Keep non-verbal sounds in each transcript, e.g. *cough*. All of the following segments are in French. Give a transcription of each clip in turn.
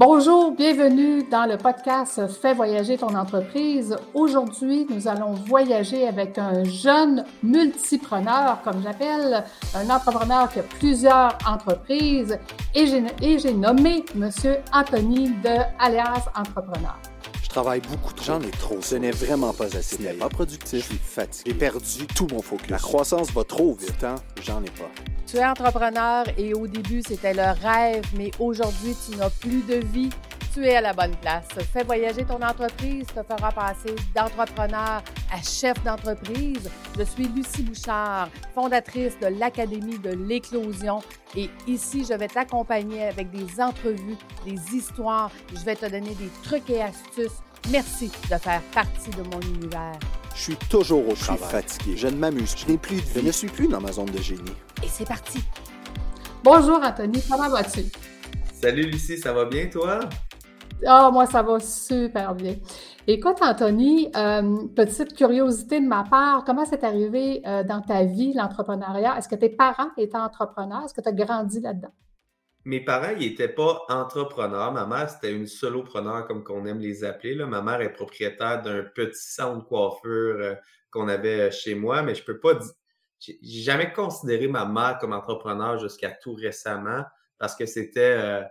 Bonjour, bienvenue dans le podcast Fais voyager ton entreprise. Aujourd'hui, nous allons voyager avec un jeune multipreneur, comme j'appelle, un entrepreneur qui a plusieurs entreprises et j'ai nommé Monsieur Anthony de Alias Entrepreneur. Je travaille beaucoup trop. J'en ai trop. Ce n'est vraiment pas assez. Ce n'est pas productif. Je suis fatigué. J'ai perdu tout mon focus. La croissance va trop vite. Temps, j'en ai pas. Tu es entrepreneur et au début, c'était le rêve, mais aujourd'hui, tu n'as plus de vie. Tu es à la bonne place. Fais voyager ton entreprise, te fera passer d'entrepreneur à chef d'entreprise. Je suis Lucie Bouchard, fondatrice de l'Académie de l'éclosion et ici, je vais t'accompagner avec des entrevues, des histoires. Je vais te donner des trucs et astuces. Merci de faire partie de mon univers. Je suis toujours au travail. Je suis fatigué. Je ne m'amuse. Je n'ai plus de vie. Je ne suis plus dans ma zone de génie. Et c'est parti. Bonjour Anthony, comment vas-tu? Salut Lucie, ça va bien toi? Ah, moi, ça va super bien. Écoute, Anthony, euh, petite curiosité de ma part, comment c'est arrivé euh, dans ta vie, l'entrepreneuriat? Est-ce que tes parents étaient entrepreneurs? Est-ce que tu as grandi là-dedans? Mes parents, ils n'étaient pas entrepreneurs. Ma mère, c'était une solopreneur, comme qu'on aime les appeler. Là. Ma mère est propriétaire d'un petit centre de coiffure euh, qu'on avait chez moi, mais je peux pas dire. J'ai jamais considéré ma mère comme entrepreneur jusqu'à tout récemment parce que c'était.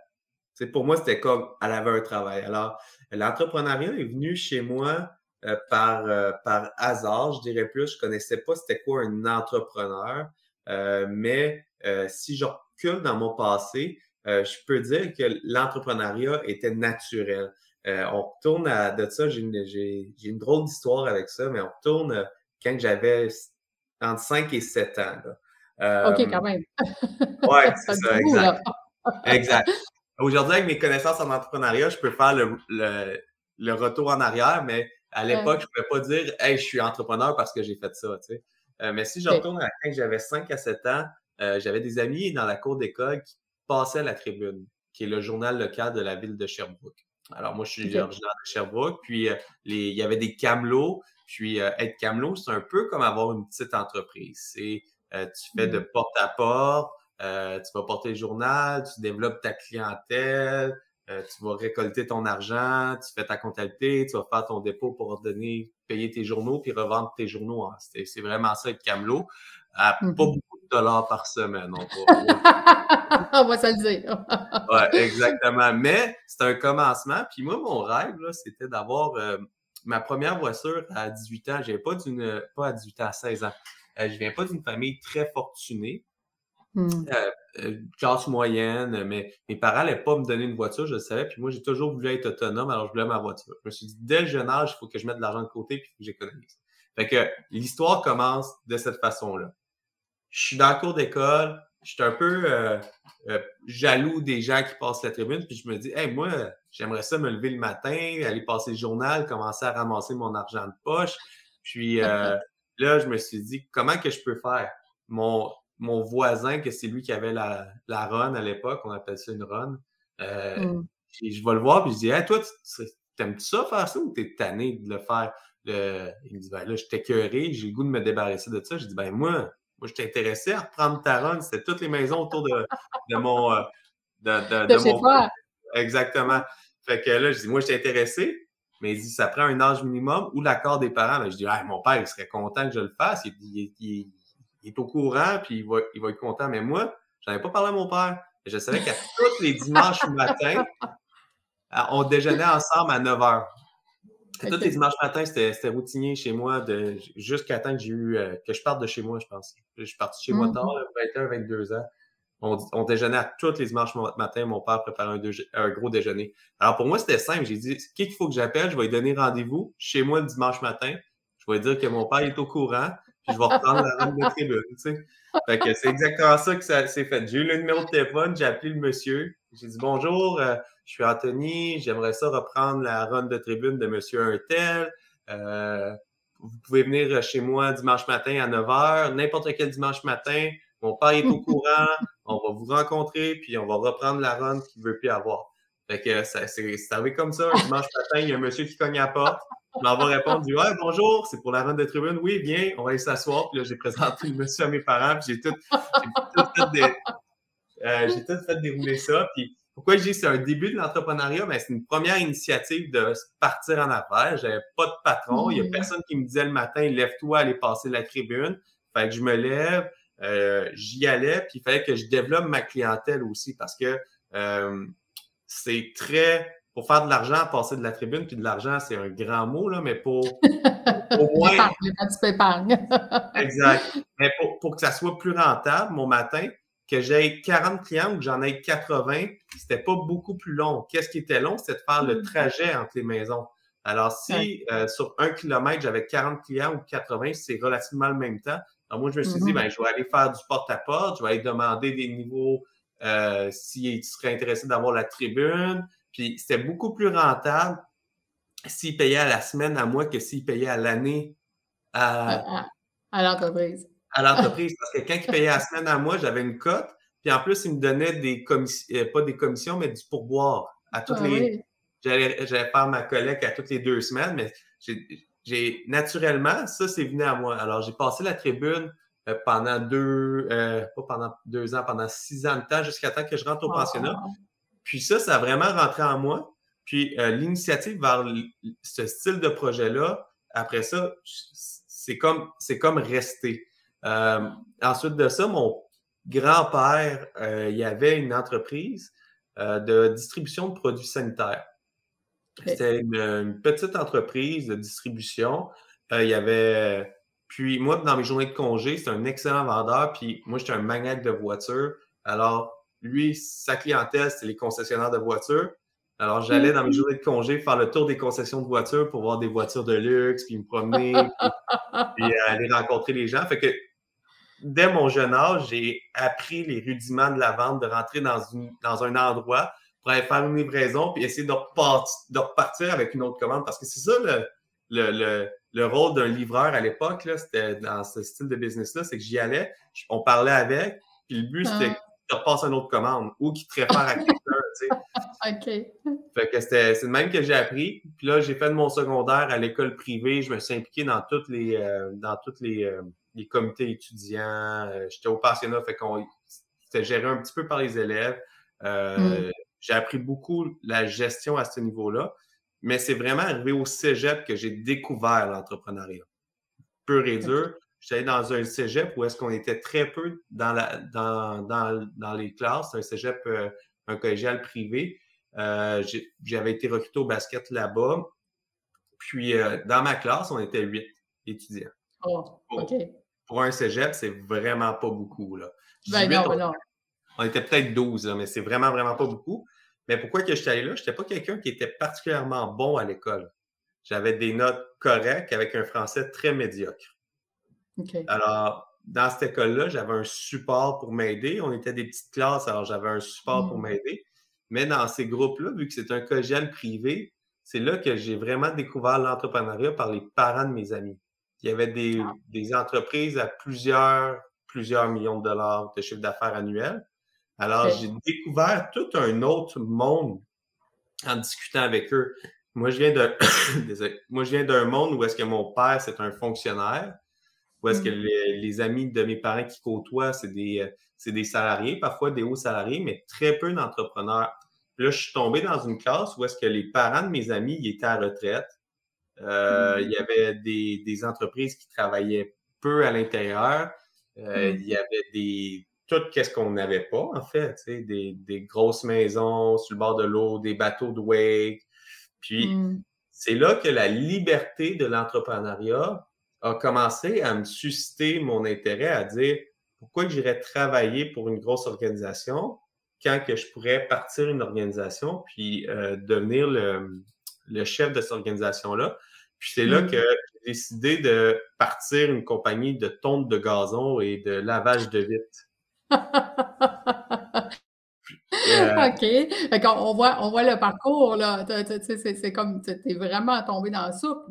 pour moi, c'était comme elle avait un travail. Alors, l'entrepreneuriat est venu chez moi euh, par, euh, par hasard, je dirais plus. Je connaissais pas c'était quoi un entrepreneur, euh, mais si je recule dans mon passé, je peux dire que l'entrepreneuriat était naturel. on retourne à de ça, j'ai une, une, drôle d'histoire avec ça, mais on retourne quand j'avais entre 5 et 7 ans. OK, quand même. *laughs* oui, c'est ça, exact. *laughs* exact. Aujourd'hui, avec mes connaissances en entrepreneuriat, je peux faire le, le, retour en arrière, mais à l'époque, je ne pouvais pas dire Hey, je suis entrepreneur parce que j'ai fait ça. Tu sais. Euh, mais si je retourne à quand j'avais 5 à 7 ans, euh, j'avais des amis dans la cour d'école qui passaient à la tribune, qui est le journal local de la ville de Sherbrooke. Alors, moi, je suis originaire de Sherbrooke, puis euh, les, il y avait des camelots. Puis, être camelot, c'est un peu comme avoir une petite entreprise. C'est, tu fais de mmh. porte à porte, euh, tu vas porter le journal, tu développes ta clientèle, euh, tu vas récolter ton argent, tu fais ta comptabilité, tu vas faire ton dépôt pour donner, payer tes journaux puis revendre tes journaux. C'est vraiment ça être camelot. Pas beaucoup de dollars par semaine. On va, *laughs* se le dire. *laughs* ouais, exactement. Mais c'est un commencement. Puis moi, mon rêve, c'était d'avoir euh, ma première voiture à 18 ans. J'ai pas d'une, pas à 18 ans, à 16 ans. je viens pas d'une famille très fortunée. Mmh. Euh, euh, classe moyenne, mais mes parents n'allaient pas me donner une voiture, je le savais, puis moi, j'ai toujours voulu être autonome, alors je voulais ma voiture. Je me suis dit, dès le jeune âge, il faut que je mette de l'argent de côté, puis que j'économise. Fait que l'histoire commence de cette façon-là. Je suis dans le cours d'école, je suis un peu euh, jaloux des gens qui passent la tribune, puis je me dis, hey, moi, j'aimerais ça me lever le matin, aller passer le journal, commencer à ramasser mon argent de poche. Puis *laughs* là, je me suis dit, comment que je peux faire? Mon, mon voisin, que c'est lui qui avait la, la run à l'époque, on appelle ça une run. Euh, mm. Je vais le voir, puis je dis, hey, toi, t'aimes-tu ça faire ça ou t'es tanné de le faire? Le... Il me dit, ben là, je t'écœuré, j'ai le goût de me débarrasser de ça. Je dis, ben moi, moi, je t'intéressais à reprendre ta run. C'était toutes les maisons autour de, de mon. Euh, de, de, de, mon... Exactement. Fait que là, je dis, moi, je intéressé. Mais il dit, ça prend un âge minimum ou l'accord des parents. Je dis, ah, mon père, il serait content que je le fasse. Il, il, il est au courant, puis il va, il va être content. Mais moi, je n'avais pas parlé à mon père. Je savais qu'à tous les dimanches *laughs* matin, on déjeunait ensemble à 9 h. Tous les dimanches matin, c'était routinier chez moi jusqu'à temps que j'ai eu euh, que je parte de chez moi, je pense. Je suis parti chez moi tard, 21, mmh 22 ans. On, déjeunait à tous les dimanches matin. Mon père préparait un, un gros déjeuner. Alors pour moi, c'était simple. J'ai dit, qui qu'il faut que j'appelle? Je vais lui donner rendez-vous chez moi le dimanche matin. Je vais lui dire que mon père est au courant je vais reprendre la rente de tribune, tu sais. Fait que c'est exactement ça que ça s'est fait. J'ai eu le numéro de téléphone, j'ai appelé le monsieur. J'ai dit bonjour, euh, je suis Anthony, j'aimerais ça reprendre la run de tribune de monsieur Untel. Euh, vous pouvez venir chez moi dimanche matin à 9h, n'importe quel dimanche matin. Mon père est au courant, *laughs* on va vous rencontrer, puis on va reprendre la run qu'il ne veut plus avoir. Fait que ça, c'est arrivé comme ça. Un dimanche matin, il y a un monsieur qui cogne à la porte. M'en vais répondre, dit Ouais, bonjour, c'est pour la vente de tribune. Oui, viens, on va aller s'asseoir. Puis là, j'ai présenté le monsieur à mes parents, puis j'ai tout, fait, des, euh, j'ai tout fait dérouler ça. Puis pourquoi je dis que c'est un début de l'entrepreneuriat? Ben, c'est une première initiative de partir en affaires. J'avais pas de patron. Il y a mmh. personne qui me disait le matin, lève-toi, aller passer la tribune. Fait que je me lève, euh, j'y allais, puis il fallait que je développe ma clientèle aussi parce que euh, c'est très pour faire de l'argent, passer de la tribune, puis de l'argent, c'est un grand mot, là, mais pour *laughs* au moins. *laughs* exact. Mais pour, pour, que ça soit plus rentable, mon matin, que j'ai 40 clients ou que j'en ai 80, c'était pas beaucoup plus long. Qu'est-ce qui était long? C'était de faire le mm. trajet entre les maisons. Alors, si euh, sur un kilomètre, j'avais 40 clients ou 80, c'est relativement le même temps. Alors, moi, je me suis dit, mm-hmm. ben, je vais aller faire du porte-à-porte, je vais aller demander des niveaux euh, s'ils seraient intéressés d'avoir la tribune. Puis, c'était beaucoup plus rentable s'ils payaient à la semaine à moi que s'ils payaient à l'année à, à l'entreprise à l'entreprise *laughs* parce que quand ils payaient la semaine à moi, j'avais une cote. Puis en plus, ils me donnaient des commissions, euh, pas des commissions, mais du pourboire à toutes ah les. J'allais faire ma collecte à toutes les deux semaines, mais j'ai naturellement, ça, c'est venu à moi. Alors, j'ai passé la tribune euh, pendant deux, euh, pas pendant deux ans, pendant six ans de temps, jusqu'à temps que je rentre au pensionnat. Puis ça, ça a vraiment rentré en moi. Puis l'initiative vers ce style de projet-là, après ça, c'est comme, c'est comme rester. Euh, ensuite de ça, mon grand-père, euh, il y avait une entreprise euh, de distribution de produits sanitaires. C'était une, petite entreprise de distribution. il y avait. Puis moi, dans mes journées de congé, c'était un excellent vendeur. Puis moi, j'étais un magnate de voitures. Alors, lui, sa clientèle, c'était les concessionnaires de voitures. Alors, j'allais dans mes mmh. journées de congé faire le tour des concessions de voitures pour voir des voitures de luxe, puis me promener, puis, *laughs* aller rencontrer les gens. Fait que dès mon jeune âge, j'ai appris les rudiments de la vente, de rentrer dans, une, dans un endroit pour aller faire une livraison puis essayer de, repartir, avec une autre commande. Parce que c'est ça le, le, rôle d'un livreur à l'époque, c'était dans ce style de business-là, c'est que j'y allais, on parlait avec, puis le but, c'était ah. Te repasse une autre commande ou qu'il te réfère à quelqu'un. *laughs* OK. Fait que c'était c'est le même que j'ai appris. Puis là, j'ai fait de mon secondaire à l'école privée. Je me suis impliqué dans toutes les euh, dans toutes les, euh, les comités étudiants. Euh, j'étais au pensionnat, fait qu'on c'était géré un petit peu par les élèves. Euh, mm. J'ai appris beaucoup la gestion à ce niveau-là, mais c'est vraiment arrivé au cégep que j'ai découvert l'entrepreneuriat. Pur et dur. J'étais dans un cégep où est-ce qu'on était très peu dans, la, dans, dans, dans les classes, un cégep, euh, un collégial privé. J'avais été recruté au basket là-bas. Puis, dans ma classe, on était huit étudiants. Oh, OK pour un cégep, c'est vraiment pas beaucoup. Là. Ben non, ben non. On était peut-être 12, mais c'est vraiment, vraiment pas beaucoup. Mais pourquoi que j'étais allé là? Je n'étais pas quelqu'un qui était particulièrement bon à l'école. J'avais des notes correctes avec un français très médiocre. Alors, dans cette école-là, j'avais un support pour m'aider. On était des petites classes, alors j'avais un support pour hmm. m'aider. Mais dans ces groupes-là, vu que c'est un collégial privé, c'est là que j'ai vraiment découvert l'entrepreneuriat par les parents de mes amis. Il y avait des, ah. des entreprises à plusieurs, plusieurs millions de dollars de chiffre d'affaires annuel. Alors, j'ai découvert tout un autre monde en discutant avec eux. Moi, je viens de, *coughs* moi, je viens d'un monde où est-ce que mon père, c'est un fonctionnaire, où est-ce que mmh. les, les, amis de mes parents qui côtoient, c'est des, des salariés, parfois des hauts salariés, mais très peu d'entrepreneurs. Là, je suis tombé dans une classe où est-ce que les parents de mes amis, ils étaient à retraite. Euh, il y avait des, des, entreprises qui travaillaient peu à l'intérieur. Euh, mm. Il y avait des tout qu'est-ce qu'on n'avait pas, en fait, des, des, grosses maisons sur le bord de l'eau, des bateaux de wake. Puis mm. c'est là que la liberté de l'entrepreneuriat a commencé à me susciter mon intérêt à dire pourquoi j'irais travailler pour une grosse organisation quand que je pourrais partir une organisation puis euh, devenir le, le chef de cette organisation-là. Puis c'est là mm. que j'ai décidé de partir une compagnie de tonte de gazon et de lavage de vitres. Euh, OK. on voit, on voit le parcours, là. C'est comme, tu es vraiment tombé dans la soupe.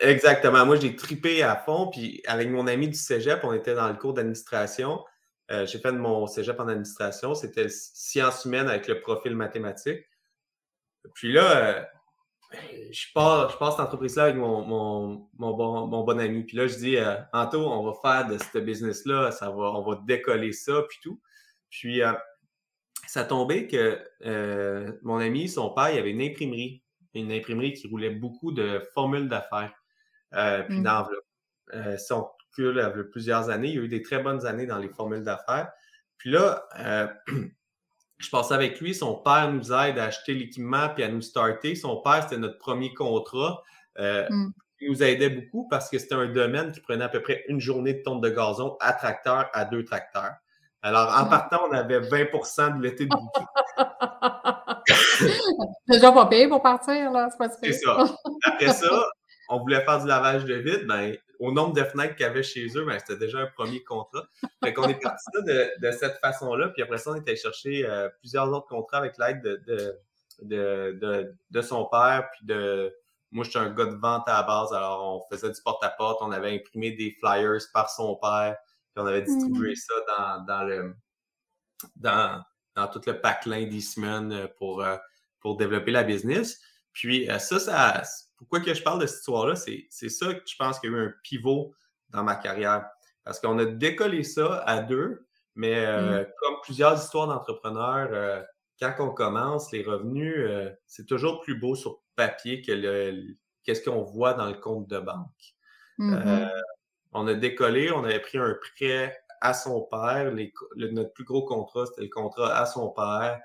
Exactement. Moi, j'ai tripé à fond. Puis avec mon ami du cégep, on était dans le cours d'administration. Euh, j'ai fait mon cégep en administration. C'était sciences humaines avec le profil mathématique. Puis là, euh, je pars, je cette entreprise-là avec mon, bon, bon ami. Puis là, je dis, euh, Anto, on va faire de ce business-là, ça va, on va décoller ça, puis tout. Puis, ça tombait que mon ami, son père, il avait une imprimerie. Une imprimerie qui roulait beaucoup de formules d'affaires, euh, puis mmh. d'enveloppes. Euh, si on recule plusieurs années, il y a eu des très bonnes années dans les formules d'affaires. Puis là, euh, *clears throat* je passais avec lui, son père nous aide à acheter l'équipement puis à nous starter. Son père, c'était notre premier contrat. Mmh. Il nous aidait beaucoup parce que c'était un domaine qui prenait à peu près une journée de tonte de gazon à tracteur, à deux tracteurs. Alors, en partant, on avait 20% de l'été de bouquet. *laughs* Déjà pas payé pour partir, là. C'est ça. Après ça, *laughs* on voulait faire du lavage de vide. Ben, au nombre de fenêtres qu'il y avait chez eux, ben, c'était déjà un premier contrat. Fait qu'on est parti de, de, cette façon-là. Puis après ça, on était chercher euh, plusieurs autres contrats avec l'aide de, de, de, son père. Puis de. Moi, j'étais un gars de vente à la base. Alors, on faisait du porte-à-porte. On avait imprimé des flyers par son père. Puis on avait distribué mmh. ça dans, dans, le, dans, dans tout le packlin d'Eastman euh, pour, euh, pour développer la business. Puis euh, ça, ça, pourquoi que je parle de cette histoire-là, c'est ça que je pense qu'il y a eu un pivot dans ma carrière. Parce qu'on a décollé ça à deux, mais mmh. comme plusieurs histoires d'entrepreneurs, quand on commence, les revenus, c'est toujours plus beau sur papier que le qu'est-ce qu'on voit dans le compte de banque. Mmh on a décollé, on avait pris un prêt à son père. notre plus gros contrat, c'était le contrat à son père.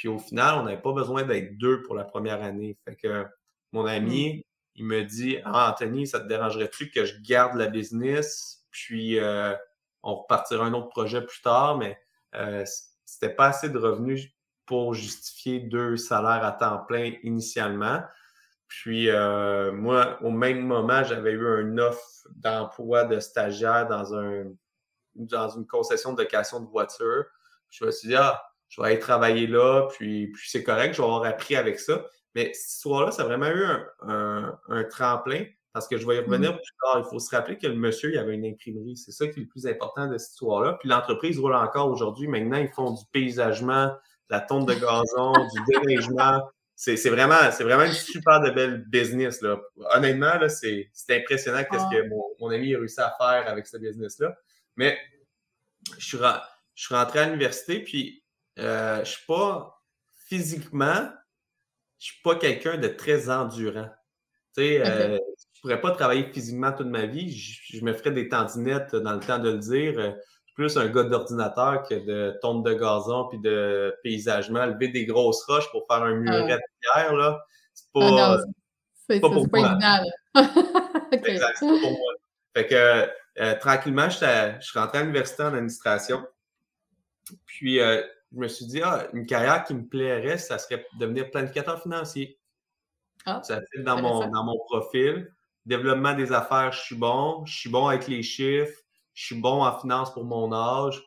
Puis au final, on n'avait pas besoin d'être deux pour la première année. Fait que mon ami, mm. il me dit Ah, Anthony, ça te dérangerait-tu que je garde la business? Puis euh, on repartira un autre projet plus tard, mais euh, c'était pas assez de revenus pour justifier deux salaires à temps plein initialement. Puis euh, moi, au même moment, j'avais eu un offre d'emploi de stagiaire dans, un, dans une concession de location de voiture. Je me suis dit, ah, je vais aller travailler là, puis, puis c'est correct, je vais avoir appris avec ça. Mais cette histoire-là, ça a vraiment eu un, un, tremplin parce que je vais y revenir mm. plus tard. Il faut se rappeler que le monsieur, il avait une imprimerie. C'est ça qui est le plus important de cette histoire-là. Puis l'entreprise roule encore aujourd'hui. Maintenant, ils font du paysagement, de la tonte de gazon, du déneigement, c'est vraiment, vraiment une super de belle business. Là. Honnêtement, là, c'est impressionnant ce que mon, ami a réussi à faire avec ce business-là. Mais je suis, je suis rentré à l'université, puis euh, je ne suis pas physiquement, je suis pas quelqu'un de très endurant. Tu sais, euh, je pourrais pas travailler physiquement toute ma vie. Je, je, me ferais des tandinettes dans le temps de le dire plus un gars d'ordinateur que de tonte de gazon puis de paysagement, lever des grosses roches pour faire un muret de pierre, là. C'est pas, ah c'est pas pour moi. *laughs* exact, c'est pas pour moi. Fait que euh, tranquillement, je suis rentré à l'université en administration. Puis euh, je me suis dit, ah, une carrière qui me plairait, ça serait devenir planificateur financier. Ah, ça fait dans mon, dans mon profil. Développement des affaires, je suis bon. Je suis bon avec les chiffres je suis bon en finance pour mon âge.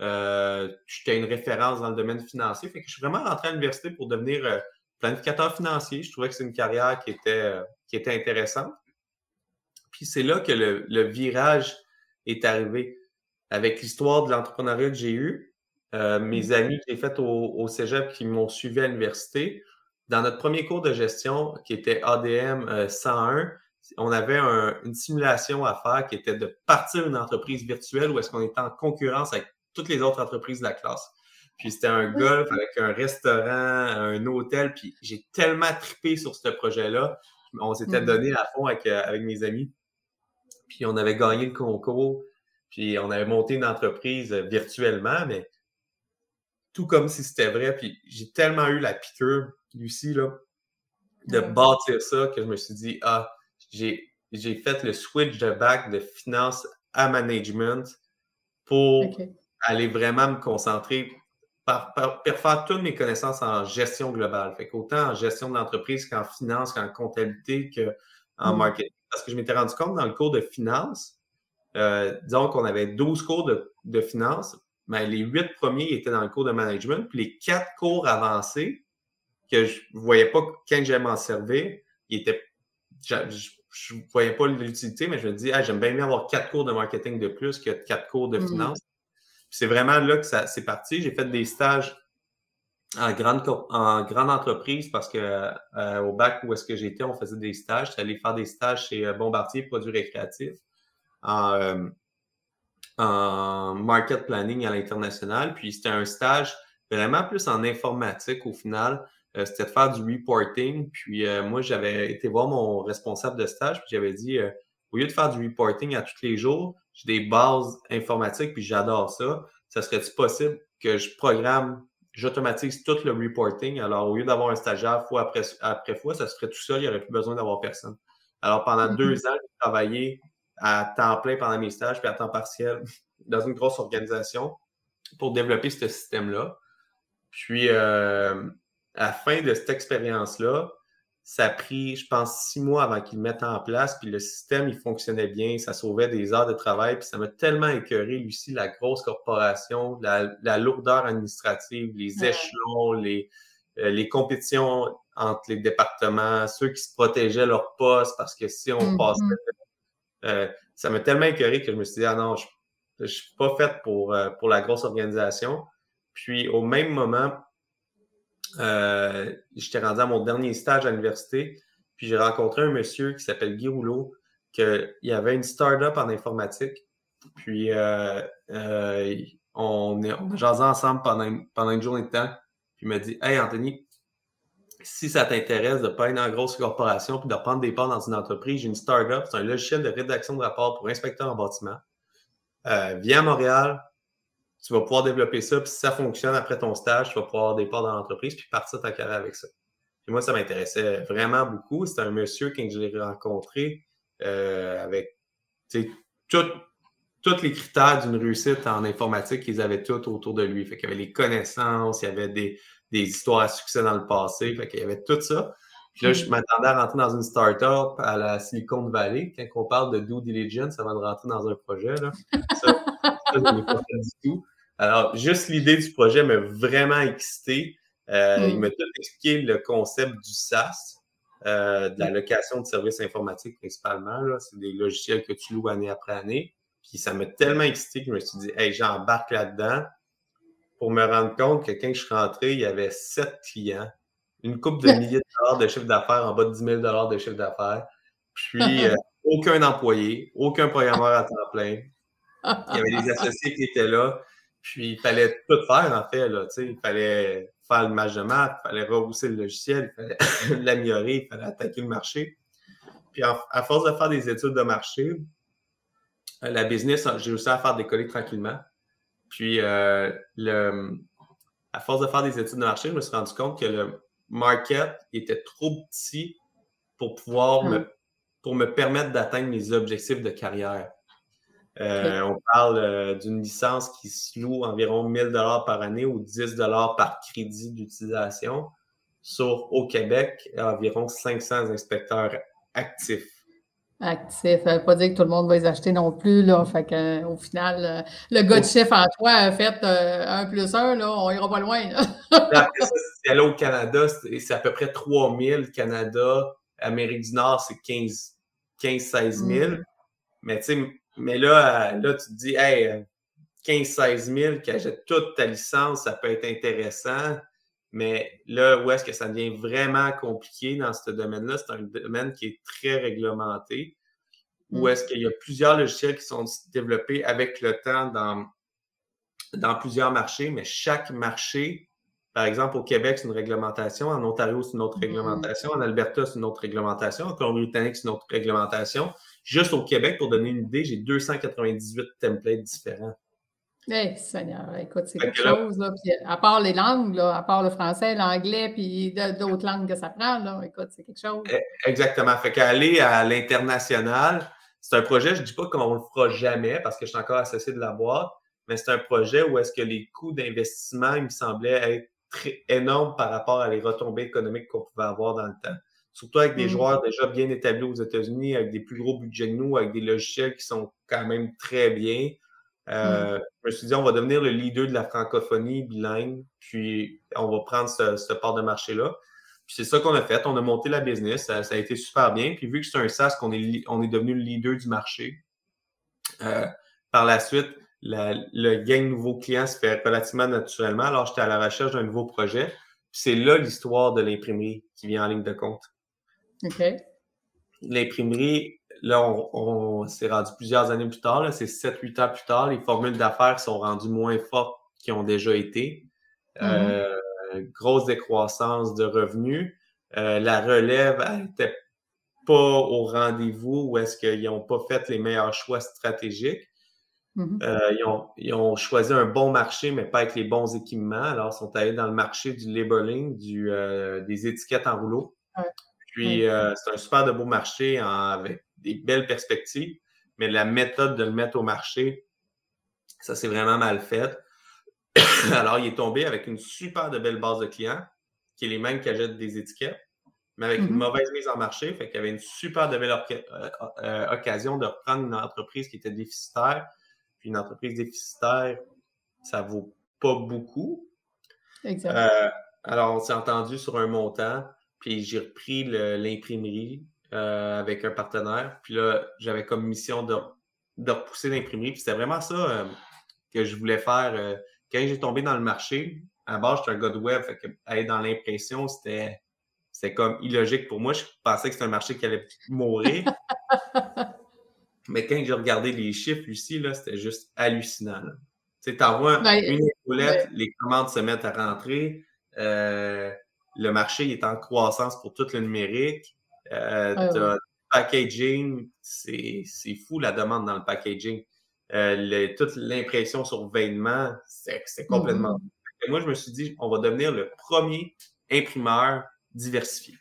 Euh, J'étais une référence dans le domaine financier. Fait que je suis vraiment rentré à l'université pour devenir euh, planificateur financier. Je trouvais que c'est une carrière qui était, euh, qui était intéressante. Puis c'est là que le, virage est arrivé. Avec l'histoire de l'entrepreneuriat que j'ai eu, euh, mes mm. amis que j'ai fait au, au cégep qui m'ont suivi à l'université, dans notre premier cours de gestion qui était ADM 101, on avait une simulation à faire qui était de partir une entreprise virtuelle où est-ce qu'on était en concurrence avec toutes les autres entreprises de la classe. Puis c'était un golf avec un restaurant, un hôtel. Puis j'ai tellement trippé sur ce projet-là. On s'était mm. donné à fond avec, euh, avec mes amis. Puis on avait gagné le concours. Puis on avait monté une entreprise euh, virtuellement, mais tout comme si c'était vrai. Puis j'ai tellement eu la piqûre, Lucie, là, de bâtir ça que je me suis dit, ah, j'ai fait le switch de bac de finance à management pour aller vraiment me concentrer, par, faire toutes mes connaissances en gestion globale. Fait qu'autant en gestion d'entreprise qu'en finance, qu'en comptabilité, qu'en mm. marketing. Parce que je m'étais rendu compte dans le cours de finance, euh, disons qu'on avait 12 cours de, de finance, mais les huit premiers étaient dans le cours de management, puis les quatre cours avancés que je ne voyais pas quand j'allais m'en servir, ils étaient je ne voyais pas l'utilité, mais je me dis, ah, j'aime bien mieux avoir quatre cours de marketing de plus que quatre cours de mmh. finance. C'est vraiment là que ça c'est parti. J'ai fait des stages en grande, en grande entreprise parce que euh, au bac où est-ce que j'étais, on faisait des stages. J'allais faire des stages chez euh, Bombardier Produits Récréatifs en, euh, en market planning à l'international. Puis c'était un stage vraiment plus en informatique au final. Euh, c'était de faire du reporting. Puis euh, moi, j'avais été voir mon responsable de stage, puis j'avais dit, euh, au lieu de faire du reporting à tous les jours, j'ai des bases informatiques, puis j'adore ça. Ça serait-il possible que je programme, j'automatise tout le reporting? Alors, au lieu d'avoir un stagiaire fois après, après fois, ça se ferait tout seul, il n'y aurait plus besoin d'avoir personne. Alors, pendant mm-hmm. deux ans, j'ai travaillé à temps plein pendant mes stages, puis à temps partiel *laughs* dans une grosse organisation pour développer ce système-là. Puis, euh, à la fin de cette expérience-là, ça a pris, je pense, six mois avant qu'ils le mettent en place, puis le système, il fonctionnait bien, ça sauvait des heures de travail, puis ça m'a tellement écœuré, Lucie, la grosse corporation, la, lourdeur administrative, les échelons, les, euh, les compétitions entre les départements, ceux qui se protégeaient leur poste, parce que si on mm-hmm. passait... Euh, ça m'a tellement écœuré que je me suis dit, ah non, je ne suis pas faite pour, euh, pour la grosse organisation. Puis au même moment, euh, j'étais rendu à mon dernier stage à l'université, puis j'ai rencontré un monsieur qui s'appelle Guy Rouleau, qu'il y avait une start-up en informatique. Puis euh, on, on a jasé ensemble pendant, pendant une journée de temps. Puis il m'a dit Hey Anthony, si ça t'intéresse de ne pas être dans une grosse corporation puis de prendre des parts dans une entreprise, j'ai une start-up, c'est un logiciel de rédaction de rapport pour inspecteurs en bâtiment. viens à Montréal, tu vas pouvoir développer ça, puis si ça fonctionne après ton stage, tu vas pouvoir avoir des parts dans l'entreprise, puis partir ta carrière avec ça. Moi, ça m'intéressait vraiment beaucoup. C'était un monsieur quand je l'ai rencontré euh, avec tous les critères d'une réussite en informatique, ils avaient tout autour de lui. Fait qu'il y avait les connaissances, il y avait des, histoires à succès dans le passé, fait qu'il y avait tout ça. Puis là, je m'attendais à rentrer dans une start-up à la Silicon Valley. Quand on parle de due diligence avant de rentrer dans un projet, là, ça, ça je pas du tout. Alors, juste l'idée du projet m'a vraiment excité. Euh, il mm. m'a tout expliqué le concept du SaaS, euh, de la location de services informatiques principalement. C'est des logiciels que tu loues année après année. Puis ça m'a tellement excité que je me suis dit, hey, j'embarque là-dedans pour me rendre compte que quand je suis rentré, il y avait sept clients, une coupe de *laughs* milliers de dollars de chiffre d'affaires en bas de 10 000 dollars de chiffre d'affaires. Puis *laughs* euh, aucun employé, aucun programmeur à temps plein. Il y avait des *laughs* associés qui étaient là. Puis il fallait tout faire, en fait. Là, il fallait faire le match de maths, il fallait repousser le logiciel, il fallait l'améliorer, il fallait attaquer le marché. Puis à force de faire des études de marché, euh, la business, j'ai réussi à faire décoller tranquillement. Puis euh, le, à force de faire des études de marché, je me suis rendu compte que le market était trop petit pour pouvoir me, hum. pour me permettre d'atteindre mes objectifs de carrière. Euh, on parle euh, d'une licence qui se loue environ 1000 dollars par année ou 10 dollars par crédit d'utilisation. Sur au Québec, environ 500 inspecteurs actifs. Actifs. Ça ne veut pas dire que tout le monde va les acheter non plus. Là. Fait que, euh, au final, le gars de chef en toi a fait un plus un, là, on ira pas loin. Après ça, c'est là au Canada, c'est à peu près 3000. Canada, Amérique du Nord, c'est 15-16 000. Mm. Mais tu sais, mais là, euh, là, tu te dis, hey, 15-16 000 qui achètent toute ta licence, ça peut être intéressant. Mais là, où est-ce que ça devient vraiment compliqué dans ce domaine-là? C'est un domaine qui est très réglementé. Où mm. est-ce qu'il y a plusieurs logiciels qui sont développés avec le temps dans, dans plusieurs marchés, mais chaque marché, par exemple, au Québec, c'est une réglementation. En Ontario, c'est une autre mm. réglementation. En Alberta, c'est une autre réglementation. En Colombie-Britannique, c'est une autre réglementation. Juste au Québec, pour donner une idée, j'ai 298 templates différents. Eh, Seigneur, écoute, c'est quelque chose, là. à part les langues, là, à part le français, l'anglais, puis d'autres langues que ça prend, là, écoute, c'est quelque chose. Eh, exactement. Fait qu'aller à l'international, c'est un projet, je ne dis pas qu'on le fera jamais parce que je suis encore associé de la boîte, mais c'est un projet où est-ce que les coûts d'investissement, il me semblait être très énormes par rapport à les retombées économiques qu'on pouvait avoir dans le temps surtout avec des mm. joueurs déjà bien établis aux États-Unis, avec des plus gros budgets que nous, avec des logiciels qui sont quand même très bien. Euh, mm. Je me suis dit, on va devenir le leader de la francophonie bilingue, puis on va prendre ce, part de marché-là. Puis c'est ça qu'on a fait. On a monté la business. Ça, a été super bien. Puis vu que c'est un SaaS qu'on est, on est devenu le leader du marché, euh, par la suite, le gain de nouveaux clients se fait relativement naturellement. Alors, j'étais à la recherche d'un nouveau projet. c'est là l'histoire de l'imprimerie qui vient en ligne de compte. OK. L'imprimerie, là, on, s'est rendu plusieurs années plus tard, c'est 7-8 ans plus tard, les formules d'affaires sont rendues moins fortes qu'ils ont déjà été. mm-hmm. grosse décroissance de revenus. la relève n'était pas au rendez-vous ou est-ce qu'ils n'ont pas fait les meilleurs choix stratégiques. Mm-hmm. Euh, ils, ont, choisi un bon marché, mais pas avec les bons équipements. Alors, ils sont allés dans le marché du labeling, du, euh, des étiquettes en rouleau. Puis, euh, c'est un super de beau marché avec des belles perspectives, mais la méthode de le mettre au marché, ça s'est vraiment mal fait. *coughs* Alors, il est tombé avec une super de belle base de clients, qui est les mêmes qui achètent des étiquettes, mais avec une mm-hmm. mauvaise mise en marché. Fait qu'il y avait une super de belle occasion de reprendre une entreprise qui était déficitaire une entreprise déficitaire, ça vaut pas beaucoup. Exact. Euh, alors, on s'est entendu sur un montant, puis j'ai repris l'imprimerie euh, avec un partenaire. Puis là, j'avais comme mission de, de repousser l'imprimerie. Puis c'était vraiment ça euh, que je voulais faire. quand j'ai tombé dans le marché, à la base, j'étais un gars de web, fait que aller dans l'impression, c'était comme illogique pour moi. Je pensais que c'était un marché qui allait mourir. *laughs* Mais quand j'ai regardé les chiffres, ici, là, c'était juste hallucinant. Tu sais, t'envoies ben, une épaulette, les commandes se mettent à rentrer. Euh, le marché est en croissance pour tout le numérique. Euh, packaging, c'est fou la demande dans le packaging. Euh, toute l'impression sur vêtements, c'est complètement. Mm-hmm. Moi, je me suis dit, on va devenir le premier imprimeur diversifié.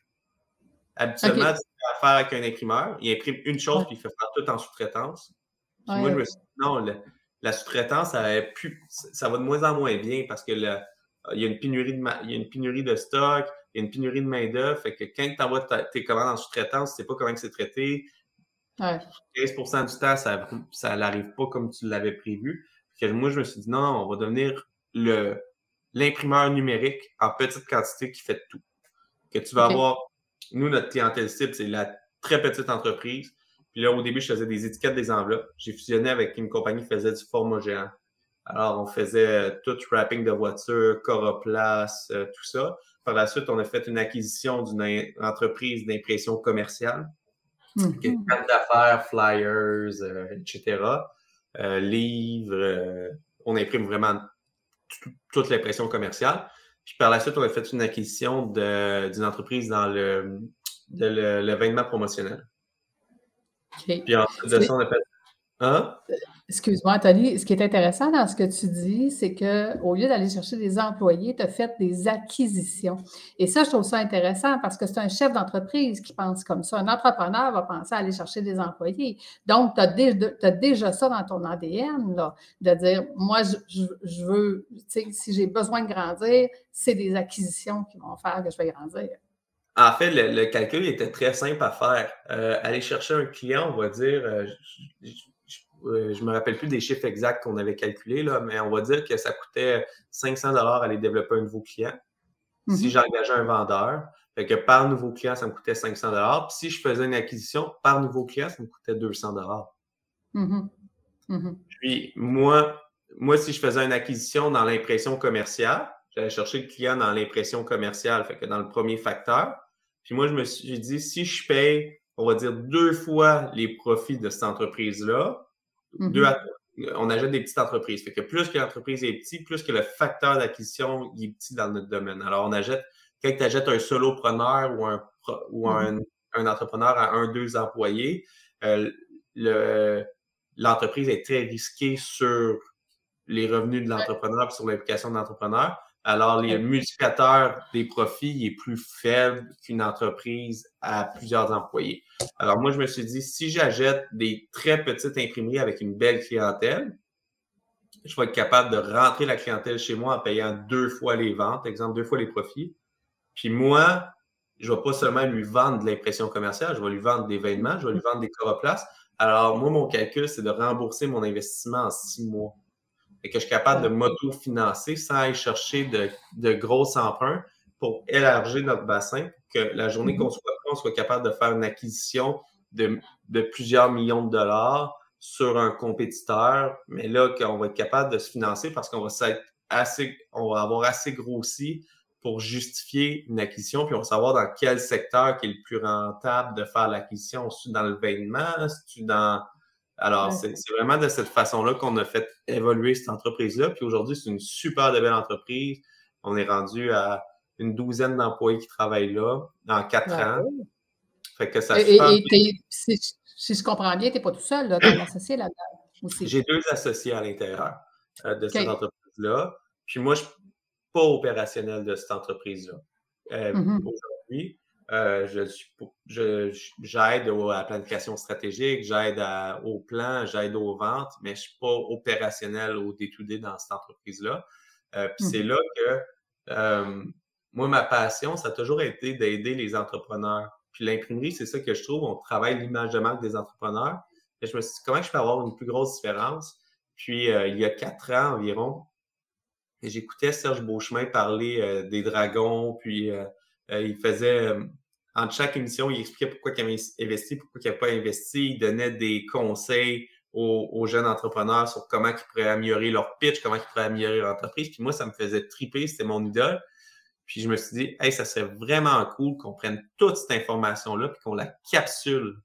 Habituellement, faire avec un imprimeur. Il imprime une chose, puis il fait faire tout en sous-traitance. Moi, je me suis dit, non, la sous-traitance, ça, ça va de moins en moins bien parce que il, y a une pénurie de il y a une pénurie de stock, il y a une pénurie de main-d'œuvre. Fait que quand tu envoies tes commandes en sous-traitance, tu ne sais pas comment c'est traité. 15% du temps, ça n'arrive pas comme tu l'avais prévu. moi, je me suis dit, non, on va devenir le l'imprimeur numérique en petite quantité qui fait tout. Que tu vas avoir nous, notre clientèle cible, c'est la très petite entreprise. Puis là, au début, je faisais des étiquettes des enveloppes. J'ai fusionné avec une compagnie qui faisait du format géant. Alors, on faisait euh, tout wrapping de voitures, coroplace, euh, tout ça. Par la suite, on a fait une acquisition d'une entreprise d'impression commerciale, mm d'affaires, flyers, euh, etc., livres. on imprime vraiment toute l'impression commerciale. Puis par la suite, on a fait une acquisition d'une entreprise dans le, de promotionnel. Puis ensuite de ça, on a fait. Hein? Excuse-moi, Anthony. Ce qui est intéressant dans ce que tu dis, c'est qu'au lieu d'aller chercher des employés, tu as fait des acquisitions. Et ça, je trouve ça intéressant parce que c'est un chef d'entreprise qui pense comme ça. Un entrepreneur va penser à aller chercher des employés. Donc, tu as, déjà ça dans ton ADN, là, de dire, moi, je, veux, tu sais, si j'ai besoin de grandir, c'est des acquisitions qui vont faire que je vais grandir. En fait, le, calcul était très simple à faire. Euh, aller chercher un client, on va dire, euh, euh, je ne me rappelle plus des chiffres exacts qu'on avait calculés, là, mais on va dire que ça coûtait 500 dollars aller développer un nouveau client. Si mhm. j'engageais un vendeur, fait que par nouveau client, ça me coûtait 500 dollars. Puis si je faisais une acquisition, par nouveau client, ça me coûtait 200 dollars. Mhm. Mhm. Puis moi, moi, si je faisais une acquisition dans l'impression commerciale, j'allais chercher le client dans l'impression commerciale, fait que dans le premier facteur. Puis moi, je me suis dit, si je paye, on va dire deux fois les profits de cette entreprise-là, Mm-hmm. on achète des petites entreprises. Fait que plus que l'entreprise est petite, plus que le facteur d'acquisition est petit dans notre domaine. Alors, on achète, quand tu achètes un solopreneur ou un, ou mm-hmm. un, entrepreneur à un, deux employés, euh, l'entreprise est très risquée sur les revenus de l'entrepreneur et sur l'implication de l'entrepreneur. Alors, les multiplicateurs des profits est plus faible qu'une entreprise à plusieurs employés. Alors, moi, je me suis dit, si j'achète des très petites imprimeries avec une belle clientèle, je vais être capable de rentrer la clientèle chez moi en payant deux fois les ventes, exemple, deux fois les profits. Puis moi, je ne vais pas seulement lui vendre de l'impression commerciale, je vais lui vendre des vêtements, je vais lui vendre des coroplaces. Alors, moi, mon calcul, c'est de rembourser mon investissement en six mois et que je suis capable de m'auto-financer sans aller chercher de, de gros emprunts pour élargir notre bassin, que la journée mm-hmm. qu'on soit on soit capable de faire une acquisition de, plusieurs millions de dollars sur un compétiteur, mais là, qu'on va être capable de se financer parce qu'on va assez, on va avoir assez grossi pour justifier une acquisition, puis on va savoir dans quel secteur qui est le plus rentable de faire l'acquisition. Est-ce dans le vêtement? Est-ce dans alors, c'est vraiment de cette façon-là qu'on a fait évoluer cette entreprise-là. Puis aujourd'hui, c'est une super belle entreprise. On est rendu à une douzaine d'employés qui travaillent là en quatre ans. Fait que ça et, si, je comprends bien, tu n'es pas tout seul, ton associé là-dedans J'ai deux associés à l'intérieur euh, de cette entreprise-là. Puis moi, je ne suis pas opérationnel de cette entreprise-là. Euh, mm-hmm. Aujourd'hui, euh, je j'aide à la planification stratégique, j'aide au plan, j'aide aux ventes, mais je ne suis pas opérationnel au day dans cette entreprise-là. Euh, puis c'est mm-hmm. là que moi, ma passion, ça a toujours été d'aider les entrepreneurs. Puis l'imprimerie, c'est ça que je trouve, on travaille l'image de marque des entrepreneurs. Et je me suis dit, comment je peux avoir une plus grosse différence? Puis il y a quatre ans environ, j'écoutais Serge Beauchemin parler des dragons, puis euh, il faisait, euh, entre chaque émission, il expliquait pourquoi il avait investi, pourquoi il n'avait pas investi. Il donnait des conseils aux, jeunes entrepreneurs sur comment ils pourraient améliorer leur pitch, comment ils pourraient améliorer leur entreprise. Puis moi, ça me faisait triper, c'était mon idole. Puis je me suis dit, hey, ça serait vraiment cool qu'on prenne toute cette information-là, puis qu'on la capsule,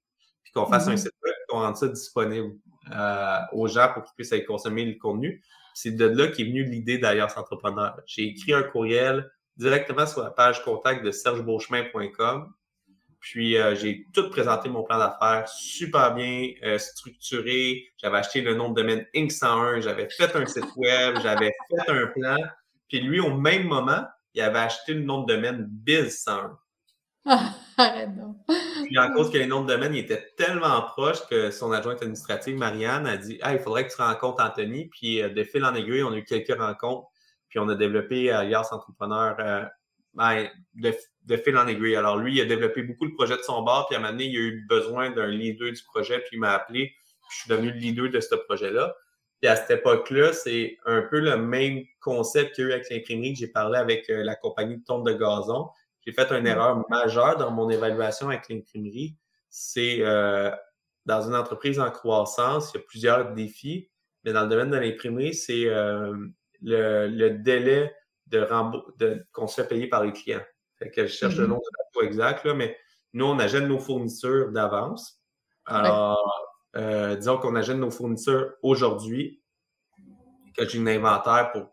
puis qu'on fasse un mm-hmm. site web, qu'on rende ça disponible euh, aux gens pour qu'ils puissent aller consommer le contenu. C'est de là qu'est venue l'idée d'ailleurs entrepreneur. J'ai écrit un courriel directement sur la page contact de sergebeauchemin.com. Puis euh, j'ai tout présenté mon plan d'affaires super bien euh, structuré. J'avais acheté le nom de domaine Inc 101, j'avais fait un site web, j'avais fait un plan. Puis lui, au même moment, il avait acheté le nom de domaine Biz 101. arrête donc. Puis en cause que les noms de domaine étaient tellement proches que son adjointe administrative, Marianne, a dit ah, il faudrait que tu rencontres Anthony. Puis euh, de fil en aiguille, on a eu quelques rencontres. Puis on a développé Alias Entrepreneur euh, ben, de, fil en aiguille. Alors lui, il a développé beaucoup le projet de son bar, puis à un moment donné, il a eu besoin d'un leader du projet, puis il m'a appelé. Puis je suis devenu le leader de ce projet-là. Puis à cette époque-là, c'est un peu le même concept qu'il y a eu avec l'imprimerie que j'ai parlé avec euh, la compagnie de tonte de gazon. J'ai fait une mm. erreur majeure dans mon évaluation avec l'imprimerie. C'est euh, dans une entreprise en croissance, il y a plusieurs défis, mais dans le domaine de l'imprimerie, c'est le, délai de, de qu'on se fait payer par les clients. Fait que je cherche le mm-hmm. nom de la exact, là, mais nous, on achète nos fournitures d'avance. Alors, euh, disons qu'on achète nos fournitures aujourd'hui, que j'ai un inventaire pour,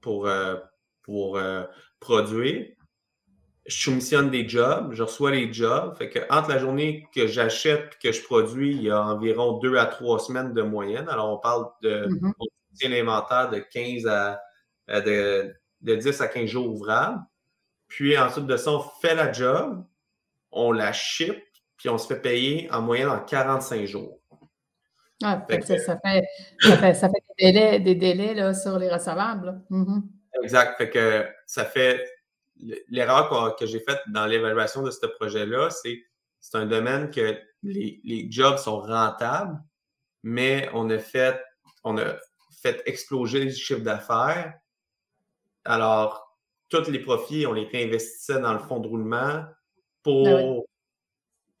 pour, euh, pour euh, produire. Je soumissionne des jobs, je reçois les jobs. Fait que entre la journée que j'achète et que je produis, il y a environ deux à trois semaines de moyenne. Alors, on parle de mm-hmm l'inventaire de 15 à, de, 10 à 15 jours ouvrables. Puis ensuite de ça, on fait la job, on la ship, puis on se fait payer en moyenne en 45 jours. Ah, ça, fait, ça, fait, des délais, là, sur les recevables. Mm-hmm. Exact. Fait que ça fait l'erreur que, j'ai faite dans l'évaluation de ce projet-là, c'est c'est un domaine que les, les, jobs sont rentables, mais on a fait, on a fait exploser le chiffre d'affaires. Alors, tous les profits, on les réinvestissait dans le fonds de roulement pour. Ben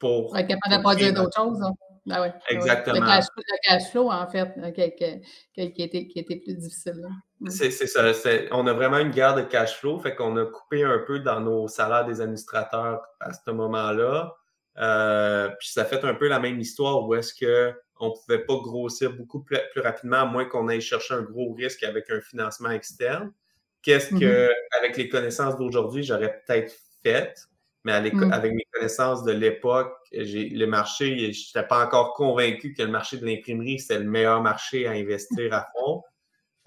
pour, ouais, capable de pas dire d'autres choses. Hein. Ben ouais, Exactement. Le, cash, flow, en fait, euh, qui, qui, était, qui, était, plus difficile. Mm. C'est ça. On a vraiment une garde de cash flow, fait qu'on a coupé un peu dans nos salaires des administrateurs à ce moment-là. Euh, puis ça fait un peu la même histoire où est-ce que on ne pouvait pas grossir beaucoup plus, rapidement, à moins qu'on aille chercher un gros risque avec un financement externe. Qu'est-ce que, mm-hmm. avec les connaissances d'aujourd'hui, j'aurais peut-être fait, mais mm. avec mes connaissances de l'époque, le marché, je n'étais pas encore convaincu que le marché de l'imprimerie, c'était le meilleur marché à investir à fond.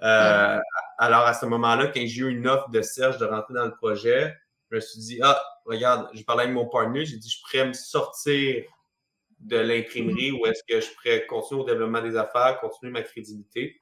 Euh, alors, à ce moment-là, quand j'ai eu une offre de Serge de rentrer dans le projet, je me suis dit, ah, regarde, j'ai parlé avec mon partenaire, j'ai dit, je pourrais me sortir de l'imprimerie ou est-ce que je pourrais continuer au développement des affaires, continuer ma crédibilité,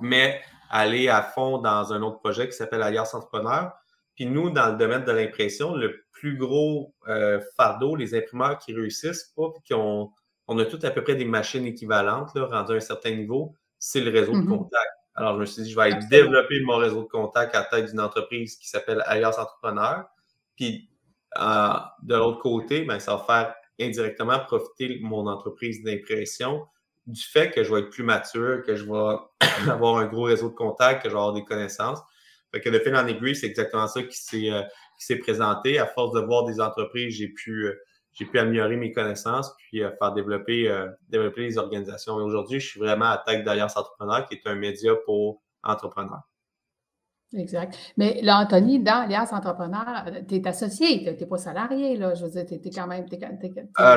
mais aller à fond dans un autre projet qui s'appelle Alliance Entrepreneur. Puis nous, dans le domaine de l'impression, le plus gros euh, fardeau, les imprimeurs qui réussissent pas, puis qui ont, on a toutes à peu près des machines équivalentes, là, rendues à un certain niveau, c'est le réseau de mm-hmm. contact. Alors, je me suis dit, je vais aller développer mon réseau de contact à la tête d'une entreprise qui s'appelle Alliance Entrepreneur. Puis, euh, de l'autre côté, ben, ça va faire indirectement profiter mon entreprise d'impression du fait que je vais être plus mature, que je vais *clears throat* avoir un gros réseau de contacts, que je vais avoir des connaissances. Fait que de fil en aiguille, c'est exactement ça qui s'est, euh, présenté. À force de voir des entreprises, j'ai pu, euh, j'ai pu améliorer mes connaissances puis euh, faire développer, développer les organisations. Et aujourd'hui, je suis vraiment à Tech d'Alliance Entrepreneur, qui est un média pour entrepreneurs. Exact. Mais là, Anthony, dans Alias Entrepreneur, tu es associé, tu n'es pas salarié, là. Je veux dire, tu es, quand même. Ah,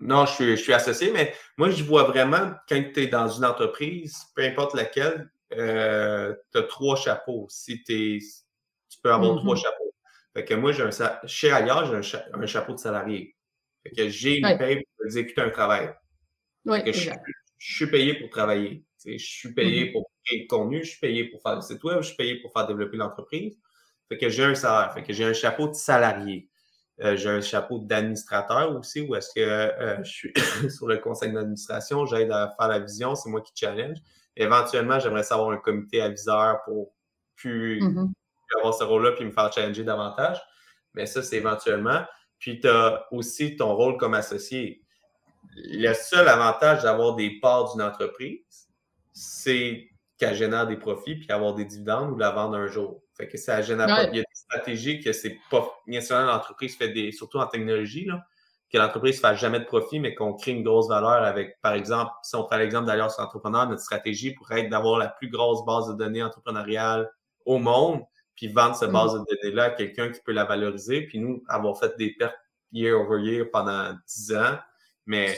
non, je suis, je suis associé, mais moi, je vois vraiment quand tu es dans une entreprise, peu importe laquelle, euh, tu as trois chapeaux. Si tu peux avoir trois mm-hmm. chapeaux. Fait que moi, j'ai un, chez Alias, j'ai un, chapeau de salarié. Fait que j'ai une paye pour exécuter un travail. Oui, je, suis payé pour travailler. Je suis payé mm-hmm. pour créer contenu, je suis payé pour faire le site web, je suis payé pour faire développer l'entreprise. Fait que j'ai un salaire. Fait que j'ai un chapeau de salarié. Euh, j'ai un chapeau d'administrateur aussi, où est-ce que euh, je suis *coughs* sur le conseil d'administration, j'aide à faire la vision, c'est moi qui challenge. Éventuellement, j'aimerais savoir un comité aviseur pour plus, mm-hmm. avoir ce rôle-là puis me faire challenger davantage. Mais ça, c'est éventuellement. Puis tu as aussi ton rôle comme associé. Le seul avantage d'avoir des parts d'une entreprise, c'est qu'elle génère des profits puis avoir des dividendes ou la vendre un jour. Fait que ça génère pas. Il y a des stratégies que c'est pas. Bien sûr, l'entreprise fait des. Surtout en technologie, là, que l'entreprise ne fasse jamais de profit, mais qu'on crée une grosse valeur avec, par exemple, si on prend l'exemple d'Alliance Entrepreneur, notre stratégie pourrait être d'avoir la plus grosse base de données entrepreneuriale au monde, puis vendre cette mm. base de données-là à quelqu'un qui peut la valoriser, puis nous, avoir fait des pertes year over year pendant 10 ans, mais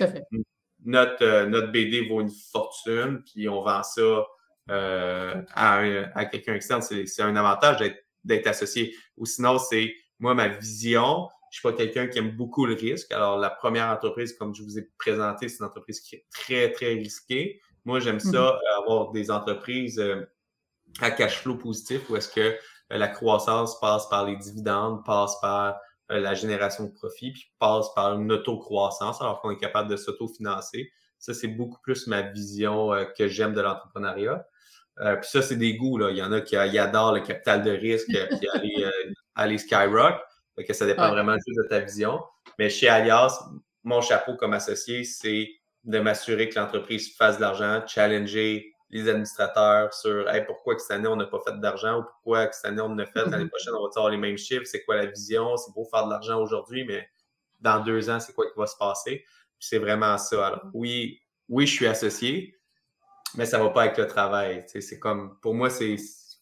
notre, euh, notre BD vaut une fortune, puis on vend ça euh, à, à quelqu'un externe, c'est un avantage d'être associé. Ou sinon, c'est moi, ma vision. Je suis pas quelqu'un qui aime beaucoup le risque. Alors, la première entreprise, comme je vous ai présenté, c'est une entreprise qui est très, très risquée. Moi, j'aime ça, mm-hmm. avoir des entreprises euh, à cash flow positif où est-ce que euh, la croissance passe par les dividendes, passe par la génération de profit, puis passe par une auto-croissance, alors qu'on est capable de s'auto-financer. Ça, c'est beaucoup plus ma vision que j'aime de l'entrepreneuriat. Euh, puis ça, c'est des goûts. Là. Il y en a qui, adorent le capital de risque qui *laughs* aller, euh, aller skyrock. que ça dépend vraiment juste de ta vision. Mais chez Alias, mon chapeau comme associé, c'est de m'assurer que l'entreprise fasse de l'argent, challenger les administrateurs sur pourquoi cette année on n'a pas fait d'argent ou pourquoi cette année on en a fait, l'année mm-hmm. prochaine on va avoir les mêmes chiffres, c'est quoi la vision, c'est beau faire de l'argent aujourd'hui, mais dans deux ans, c'est quoi qui va se passer? c'est vraiment ça. Alors, oui, oui, je suis associé, mais ça va pas avec le travail. C'est comme, pour moi, c'est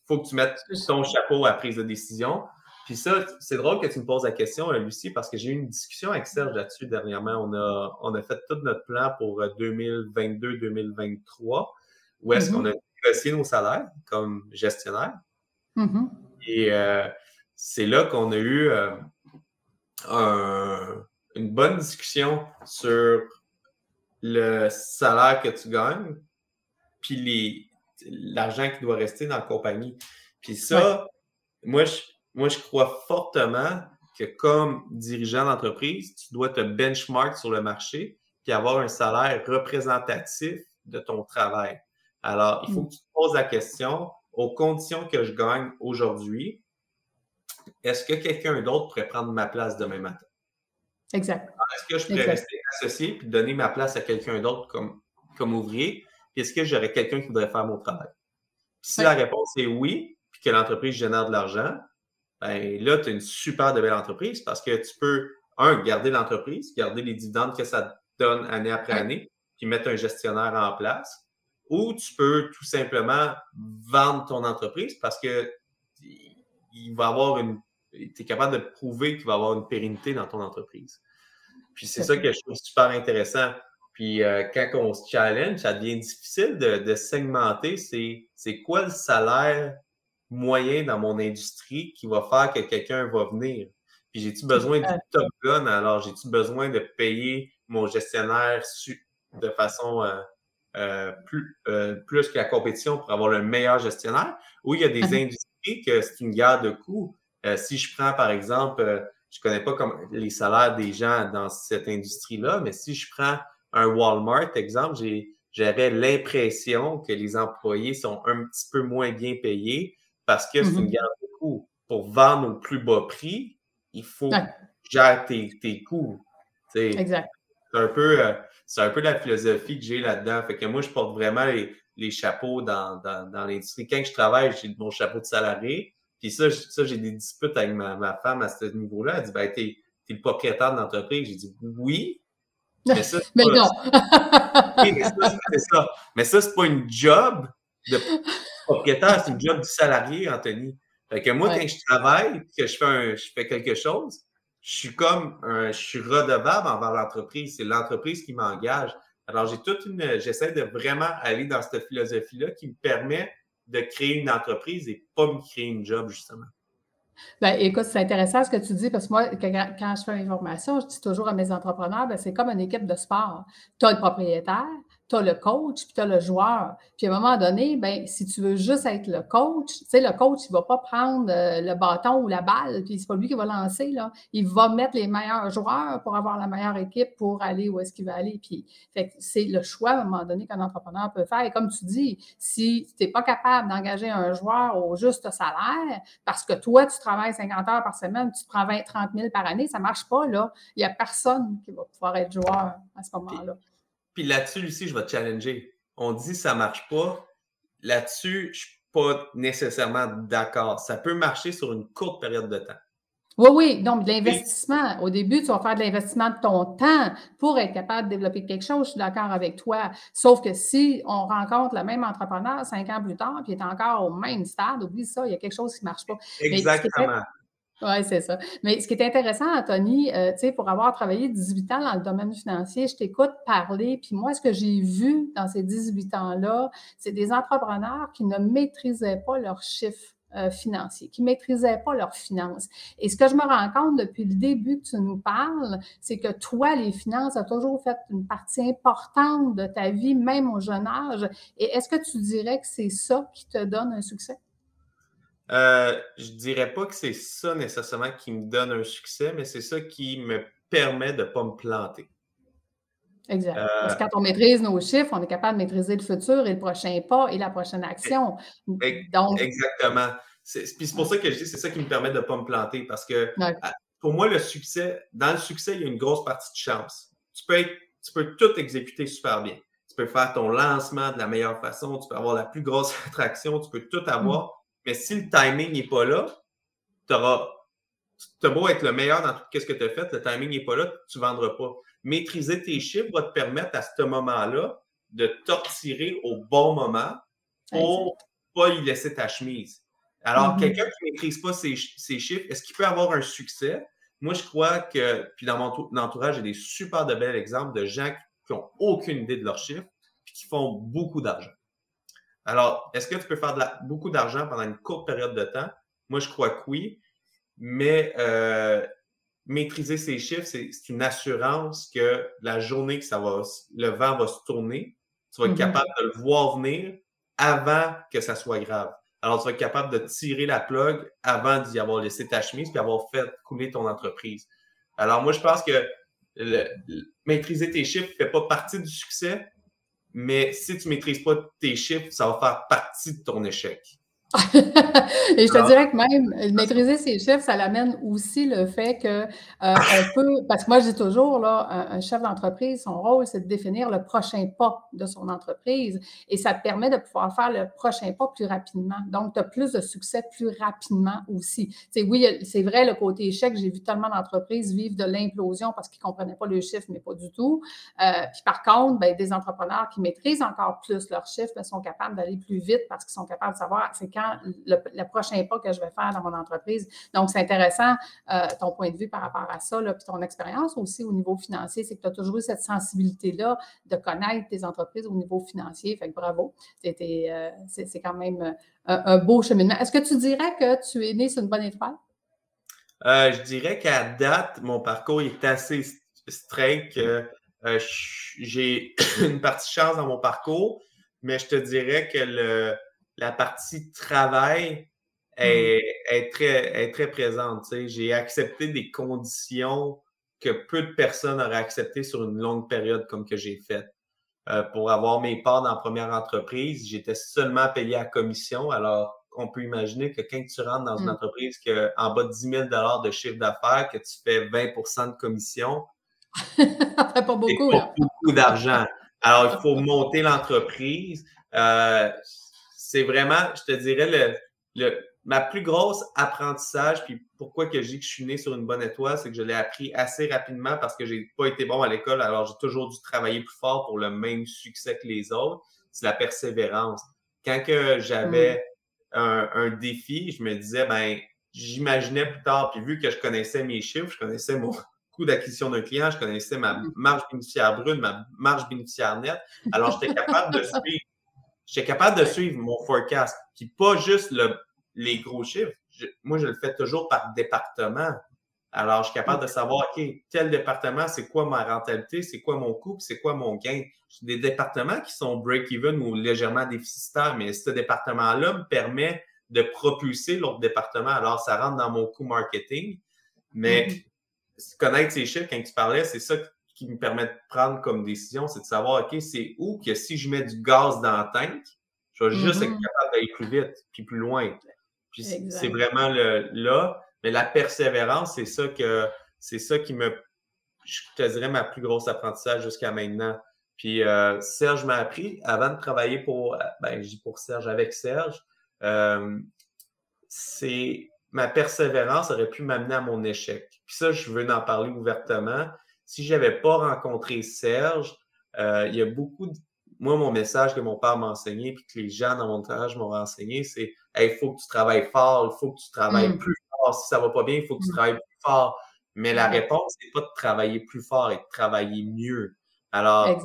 faut que tu mettes ton chapeau à prise de décision. Puis ça, c'est drôle que tu me poses la question, Lucie, parce que j'ai eu une discussion avec Serge là-dessus dernièrement. On a, on a fait tout notre plan pour 2022-2023, euh, où est-ce qu'on a mm-hmm. négocié nos salaires comme gestionnaire. Mm-hmm. Et euh, c'est là qu'on a eu une bonne discussion sur le salaire que tu gagnes, puis l'argent qui doit rester dans la compagnie. Puis ça, moi, je, moi, je crois fortement que comme dirigeant d'entreprise, tu dois te benchmark sur le marché puis avoir un salaire représentatif de ton travail. Alors, il faut mm. que tu te poses la question, aux conditions que je gagne aujourd'hui, est-ce que quelqu'un d'autre pourrait prendre ma place demain matin? Exact. Est-ce que je pourrais rester associé puis donner ma place à quelqu'un d'autre comme, comme ouvrier? est-ce que j'aurais quelqu'un qui voudrait faire mon travail? si la réponse est oui, puis que l'entreprise génère de l'argent, ben là, tu as une super de belle entreprise parce que tu peux, un, garder l'entreprise, garder les dividendes que ça donne année après année, puis mettre un gestionnaire en place. Ou tu peux tout simplement vendre ton entreprise parce que il va avoir une. Tu es capable de prouver qu'il va avoir une pérennité dans ton entreprise. Puis c'est ça que je trouve super intéressant. Puis euh, quand on se challenge, ça devient difficile de, segmenter c'est quoi le salaire moyen dans mon industrie qui va faire que quelqu'un va venir. Puis j'ai-tu besoin du top gun, alors j'ai-tu besoin de payer mon gestionnaire de façon euh, euh, plus, plus que la compétition pour avoir le meilleur gestionnaire? Ou il y a des uh-huh. industries que c'est une guerre de coûts. si je prends par exemple, je ne connais pas comme les salaires des gens dans cette industrie-là, mais si je prends un Walmart, exemple, j'avais l'impression que les employés sont un petit peu moins bien payés parce que c'est une mm-hmm. garde de coûts. Pour vendre au plus bas prix, il faut gérer tes, coûts. exact. C'est un, peu, euh, un peu la philosophie que j'ai là-dedans. Fait que moi, je porte vraiment les, chapeaux dans, dans, l'industrie. Quand je travaille, j'ai mon chapeau de salarié. Puis ça, ça j'ai des disputes avec ma, femme à ce niveau-là. Elle dit ben, T'es es le propriétaire de l'entreprise. J'ai dit Oui, mais, ça, *laughs* non. *laughs* mais ça, c'est ça. Mais ça, c'est pas une job de propriétaire, c'est une job du salarié, Anthony. Fait que moi, quand je travaille, que je fais, je fais quelque chose, je suis comme je suis redevable envers l'entreprise. C'est l'entreprise qui m'engage. Alors, j'ai toute une. J'essaie de vraiment aller dans cette philosophie-là qui me permet de créer une entreprise et pas me créer une job, justement. Ben, écoute, c'est intéressant ce que tu dis parce que moi, quand, je fais mes formations, je dis toujours à mes entrepreneurs, ben, c'est comme une équipe de sport. Tu as le propriétaire, tu as le coach, puis tu as le joueur. Puis à un moment donné, ben, si tu veux juste être le coach, tu sais, le coach, il ne va pas prendre euh, le bâton ou la balle, puis c'est pas lui qui va lancer. Là. Il va mettre les meilleurs joueurs pour avoir la meilleure équipe pour aller où est-ce qu'il va aller. Puis c'est le choix à un moment donné qu'un entrepreneur peut faire. Et comme tu dis, si tu n'es pas capable d'engager un joueur au juste salaire, parce que toi, tu travailles 50 heures par semaine, tu prends 20, 30 000 par année, ça ne marche pas. Là. Il n'y a personne qui va pouvoir être joueur à ce moment-là. Puis là-dessus, Lucie, je vais te challenger. On dit ça ne marche pas. Là-dessus, je ne suis pas nécessairement d'accord. Ça peut marcher sur une courte période de temps. Oui, oui. Donc, l'investissement. Au début, tu vas faire de l'investissement de ton temps pour être capable de développer quelque chose. Je suis d'accord avec toi. Sauf que si on rencontre le même entrepreneur cinq ans plus tard, puis il est encore au même stade, oublie ça, il y a quelque chose qui ne marche pas. Exactement. Oui, c'est ça. Mais ce qui est intéressant, Anthony, euh, tu sais, pour avoir travaillé 18 ans dans le domaine financier, je t'écoute parler, puis moi, ce que j'ai vu dans ces 18 ans-là, c'est des entrepreneurs qui ne maîtrisaient pas leurs chiffres euh, financiers, qui ne maîtrisaient pas leurs finances. Et ce que je me rends compte depuis le début que tu nous parles, c'est que toi, les finances, a toujours fait une partie importante de ta vie, même au jeune âge. Et est-ce que tu dirais que c'est ça qui te donne un succès? Euh, je ne dirais pas que c'est ça nécessairement qui me donne un succès, mais c'est ça qui me permet de ne pas me planter. Exact. Parce que euh, quand on maîtrise nos chiffres, on est capable de maîtriser le futur et le prochain pas et la prochaine action. Donc... Exactement. C'est pour ça que je dis c'est ça qui me permet de ne pas me planter. Parce que pour moi, le succès, dans le succès, il y a une grosse partie de chance. Tu peux, tu peux tout exécuter super bien. Tu peux faire ton lancement de la meilleure façon, tu peux avoir la plus grosse *laughs* attraction, tu peux tout avoir. Mm. Mais si le timing n'est pas là, tu auras. Beau être le meilleur dans tout ce que tu as fait, le timing n'est pas là, tu ne vendras pas. Maîtriser tes chiffres va te permettre à ce moment-là de t'en au bon moment pour ne pas y laisser ta chemise. Alors, mm-hmm. quelqu'un qui ne maîtrise pas ses, chiffres, est-ce qu'il peut avoir un succès? Moi, je crois que, puis dans mon entourage, j'ai des super de bels exemples de gens qui n'ont aucune idée de leurs chiffres et qui font beaucoup d'argent. Alors, est-ce que tu peux faire beaucoup d'argent pendant une courte période de temps? Moi, je crois que oui. Mais euh, maîtriser ces chiffres, c'est une assurance que la journée que ça va, le vent va se tourner, tu vas être mm-hmm. capable de le voir venir avant que ça soit grave. Alors, tu vas être capable de tirer la plug avant d'y avoir laissé ta chemise puis avoir fait couler ton entreprise. Alors, moi, je pense que maîtriser tes chiffres ne fait pas partie du succès, mais si tu maîtrises pas tes chiffres, ça va faire partie de ton échec. Et je te dirais que même maîtriser ses chiffres, ça l'amène aussi le fait que euh, peut, parce que moi je dis toujours, là, un, chef d'entreprise, son rôle, c'est de définir le prochain pas de son entreprise et ça te permet de pouvoir faire le prochain pas plus rapidement. Donc, tu as plus de succès plus rapidement aussi. C'est, oui, c'est vrai, le côté échec, j'ai vu tellement d'entreprises vivre de l'implosion parce qu'ils ne comprenaient pas le chiffre, mais pas du tout. Euh, puis par contre, ben, des entrepreneurs qui maîtrisent encore plus leurs chiffres ben, sont capables d'aller plus vite parce qu'ils sont capables de savoir c'est quand le, prochain pas que je vais faire dans mon entreprise. Donc, c'est intéressant euh, ton point de vue par rapport à ça, puis ton expérience aussi au niveau financier, c'est que tu as toujours eu cette sensibilité-là de connaître tes entreprises au niveau financier. Fait que bravo, euh, c'est quand même euh, un, beau cheminement. Est-ce que tu dirais que tu es né sur une bonne étoile? je dirais qu'à date, mon parcours est assez straight j'ai *coughs* une partie chance dans mon parcours, mais je te dirais que le, la partie travail est, mm. très, est très présente. J'ai accepté des conditions que peu de personnes auraient acceptées sur une longue période comme que j'ai fait. Euh, pour avoir mes parts dans la première entreprise, j'étais seulement payé à commission. Alors, on peut imaginer que quand tu rentres dans une mm. entreprise que, en bas de 10 000 de chiffre d'affaires, que tu fais 20 de commission, *laughs* pas beaucoup, pas beaucoup d'argent. Alors, il faut *laughs* monter l'entreprise. Euh, c'est vraiment, je te dirais, le, ma plus grosse apprentissage, puis pourquoi que je dis que je suis né sur une bonne étoile, c'est que je l'ai appris assez rapidement parce que j'ai pas été bon à l'école, alors j'ai toujours dû travailler plus fort pour le même succès que les autres. C'est la persévérance. Quand que j'avais mm. un, défi, je me disais, ben, j'imaginais plus tard, puis vu que je connaissais mes chiffres, je connaissais mon *laughs* coût d'acquisition d'un client, je connaissais ma mm. marge bénéficiaire brune, ma marge bénéficiaire nette. Alors, j'étais capable de *laughs* suivre. J'étais capable de suivre mon forecast. Puis pas juste les gros chiffres. moi, je le fais toujours par département. Alors, je suis capable de savoir, OK, tel département, c'est quoi ma rentabilité, c'est quoi mon coût, c'est quoi mon gain? Des départements qui sont break-even ou légèrement déficitaires, mais ce département-là me permet de propulser l'autre département. Alors, ça rentre dans mon coût marketing. Mais mm-hmm. connaître ces chiffres, quand tu parlais, c'est ça qui me permet de prendre comme décision, c'est de savoir, OK, c'est où que si je mets du gaz dans la tank, je vais juste être mm-hmm. capable d'aller plus vite, puis plus loin. Puis c'est vraiment le, là. Mais la persévérance, c'est ça que c'est ça qui me, je te dirais, ma plus grosse apprentissage jusqu'à maintenant. Puis euh, Serge m'a appris, avant de travailler pour, ben, je dis pour Serge, avec Serge, euh, c'est ma persévérance aurait pu m'amener à mon échec. Puis ça, je veux en parler ouvertement. Si je n'avais pas rencontré Serge, euh, il y a beaucoup de. Moi, mon message que mon père m'a enseigné, puis que les gens dans mon entourage m'ont enseigné, c'est il faut que tu travailles fort, il faut que tu travailles mm. plus si ça va pas bien, il faut que tu mm. travailles plus fort. Mais la réponse, c'est pas de travailler plus fort et de travailler mieux. Alors,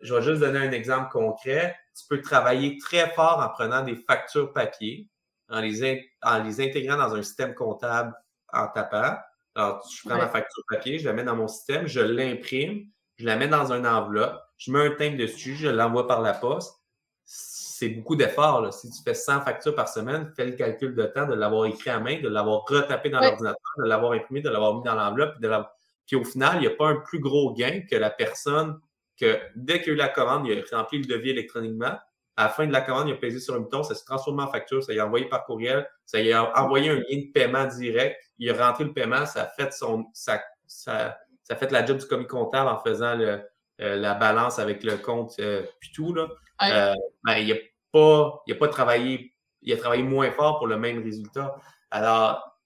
je vais juste donner un exemple concret. Tu peux travailler très fort en prenant des factures papier, en les, en les intégrant dans un système comptable en tapant. Alors, je prends ma facture papier, je la mets dans mon système, je l'imprime, je la mets dans une enveloppe, je mets un timbre dessus, je l'envoie par la poste c'est beaucoup d'efforts. Si tu fais 100 factures par semaine, fais le calcul de temps de l'avoir écrit à main, de l'avoir retapé dans l'ordinateur, de l'avoir imprimé, de l'avoir mis dans l'enveloppe. Puis au final, il n'y a pas un plus gros gain que la personne que dès qu'il a eu la commande, il a rempli le devis électroniquement. À la fin de la commande, il a pesé sur un bouton, ça s'est transformé en facture, ça y a envoyé par courriel, ça y a envoyé un lien de paiement direct, il a rentré le paiement, ça a fait son ça, ça, ça fait la job du commis comptable en faisant le, euh, la balance avec le compte euh, puis tout. Là. Euh, ben, il n'a pas, il a pas travaillé, il a travaillé moins fort pour le même résultat. Alors,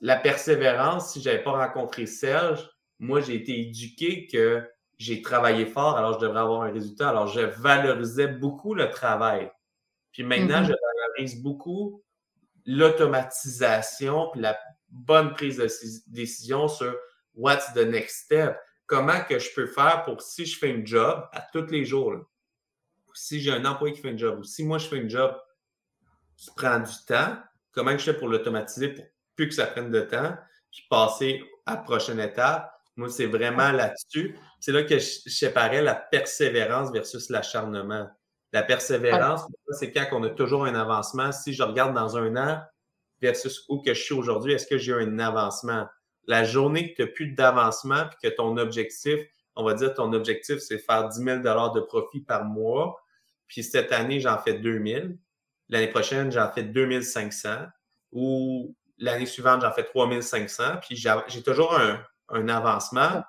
la persévérance, si je n'avais pas rencontré Serge, moi, j'ai été éduqué que j'ai travaillé fort, alors je devrais avoir un résultat. Alors, je valorisais beaucoup le travail. Puis maintenant, mm-hmm. je valorise beaucoup l'automatisation puis la bonne prise de décision sur what's the next step. Comment que je peux faire pour si je fais une job à tous les jours, si j'ai un employé qui fait un job ou si moi je fais une job qui prend du temps, comment je fais pour l'automatiser pour plus que ça prenne de temps, puis passer à la prochaine étape? Moi, c'est vraiment là-dessus. C'est là que je, séparais la persévérance versus l'acharnement. La persévérance, c'est quand on a toujours un avancement. Si je regarde dans un an versus où que je suis aujourd'hui, est-ce que j'ai un avancement? La journée que tu n'as plus d'avancement puis que ton objectif, on va dire ton objectif, c'est faire 10 000 de profit par mois, puis cette année, j'en fais 2000. L'année prochaine, j'en fais 2500. Ou l'année suivante, j'en fais 3500. Puis j'ai toujours un, avancement.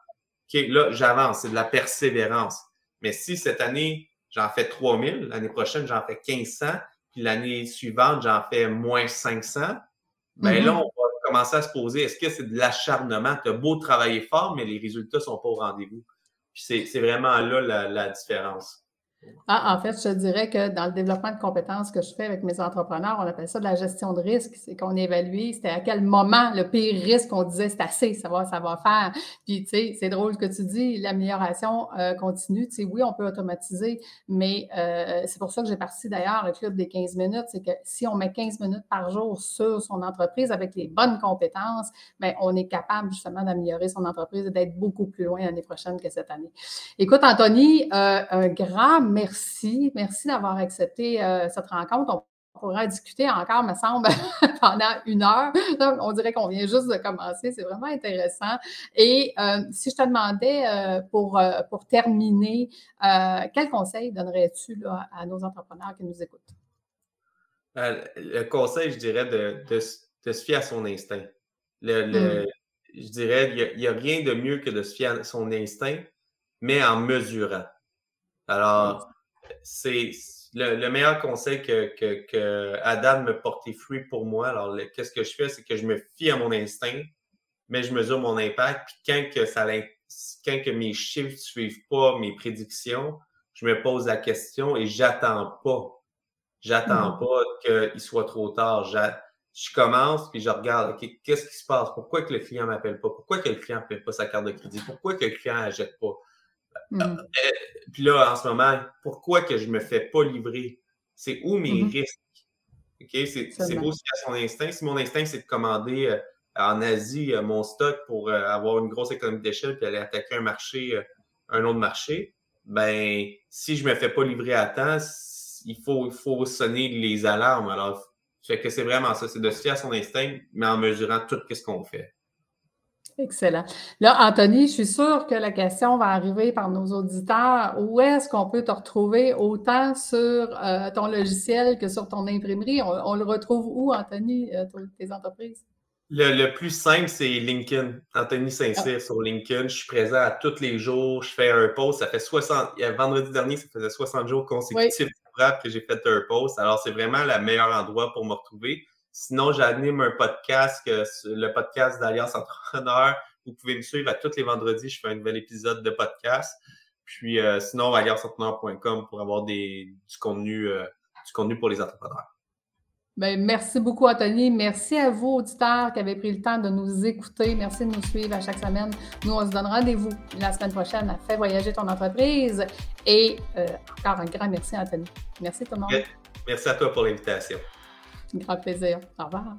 là, j'avance. C'est de la persévérance. Mais si cette année, j'en fais 3000, l'année prochaine, j'en fais 1500, puis l'année suivante, j'en fais moins 500, bien là, mm-hmm. on va commencer à se poser, est-ce que c'est de l'acharnement? Tu as beau travailler fort, mais les résultats ne sont pas au rendez-vous. Puis c'est vraiment là la différence. Ah, en fait, je dirais que dans le développement de compétences que je fais avec mes entrepreneurs, on appelle ça de la gestion de risque. C'est qu'on évalue, c'était à quel moment le pire risque, on disait c'est assez, ça va, ça va faire. Puis, tu sais, c'est drôle que tu dis, l'amélioration euh, continue. Tu sais, oui, on peut automatiser, mais euh, c'est pour ça que j'ai parti d'ailleurs le club des 15 minutes. C'est que si on met 15 minutes par jour sur son entreprise avec les bonnes compétences, bien, on est capable justement d'améliorer son entreprise et d'être beaucoup plus loin l'année prochaine que cette année. Écoute, Anthony, euh, un grand merci. Merci d'avoir accepté euh, cette rencontre. On pourra discuter encore, me semble, *laughs* pendant une heure. On dirait qu'on vient juste de commencer. C'est vraiment intéressant. Et euh, si je te demandais euh, pour, pour terminer, quel conseil donnerais-tu à nos entrepreneurs qui nous écoutent? le conseil, je dirais, de, de, se fier à son instinct. Le, hmm. Je dirais, il n'y a, a, rien de mieux que de se fier à son instinct, mais en mesurant. Alors, c'est le, meilleur conseil que, que, Adam me portait fruit pour moi. Alors, qu'est-ce que je fais? C'est que je me fie à mon instinct, mais je mesure mon impact. Puis quand que, ça, quand que mes chiffres ne suivent pas mes prédictions, je me pose la question et j'attends pas. J'attends pas qu'il soit trop tard. Je commence, puis je regarde, qu'est-ce qui se passe? Pourquoi que le client m'appelle pas? Pourquoi que le client ne paie pas sa carte de crédit? Pourquoi que le client n'achète pas? Euh, puis là, en ce moment, pourquoi que je me fais pas livrer? C'est où mes risques? C'est beau à son instinct. Si mon instinct, c'est de commander euh, en Asie euh, mon stock pour avoir une grosse économie d'échelle puis aller attaquer un marché, un autre marché, ben si je ne me fais pas livrer à temps, il faut, il faut sonner les alarmes. Alors, fait que c'est vraiment ça, c'est de se fier à son instinct, mais en mesurant tout ce qu'on fait. Excellent. Là, Anthony, je suis sûre que la question va arriver par nos auditeurs. Où est-ce qu'on peut te retrouver autant sur euh, ton logiciel que sur ton imprimerie? On, le retrouve où, Anthony, euh, tes entreprises? Le, plus simple, c'est LinkedIn. Anthony Saint-Cyr sur LinkedIn. Je suis présent à tous les jours. Je fais un post. Ça fait 60. Vendredi dernier, ça faisait 60 jours consécutifs que j'ai fait un post. Alors, c'est vraiment le meilleur endroit pour me retrouver. Sinon, j'anime un podcast, le podcast d'Alliance Entrepreneur. Vous pouvez me suivre à tous les vendredis. Je fais un nouvel épisode de podcast. Puis euh, sinon, allianceentrepreneur.com pour avoir des, du, contenu, euh, du contenu pour les entrepreneurs. Bien, merci beaucoup, Anthony. Merci à vous, auditeurs, qui avez pris le temps de nous écouter. Merci de nous suivre à chaque semaine. Nous, on se donne rendez-vous la semaine prochaine à Fais voyager ton entreprise. Et euh, encore un grand merci, Anthony. Merci tout le monde. Merci à toi pour l'invitation. Grand plaisir. Au revoir.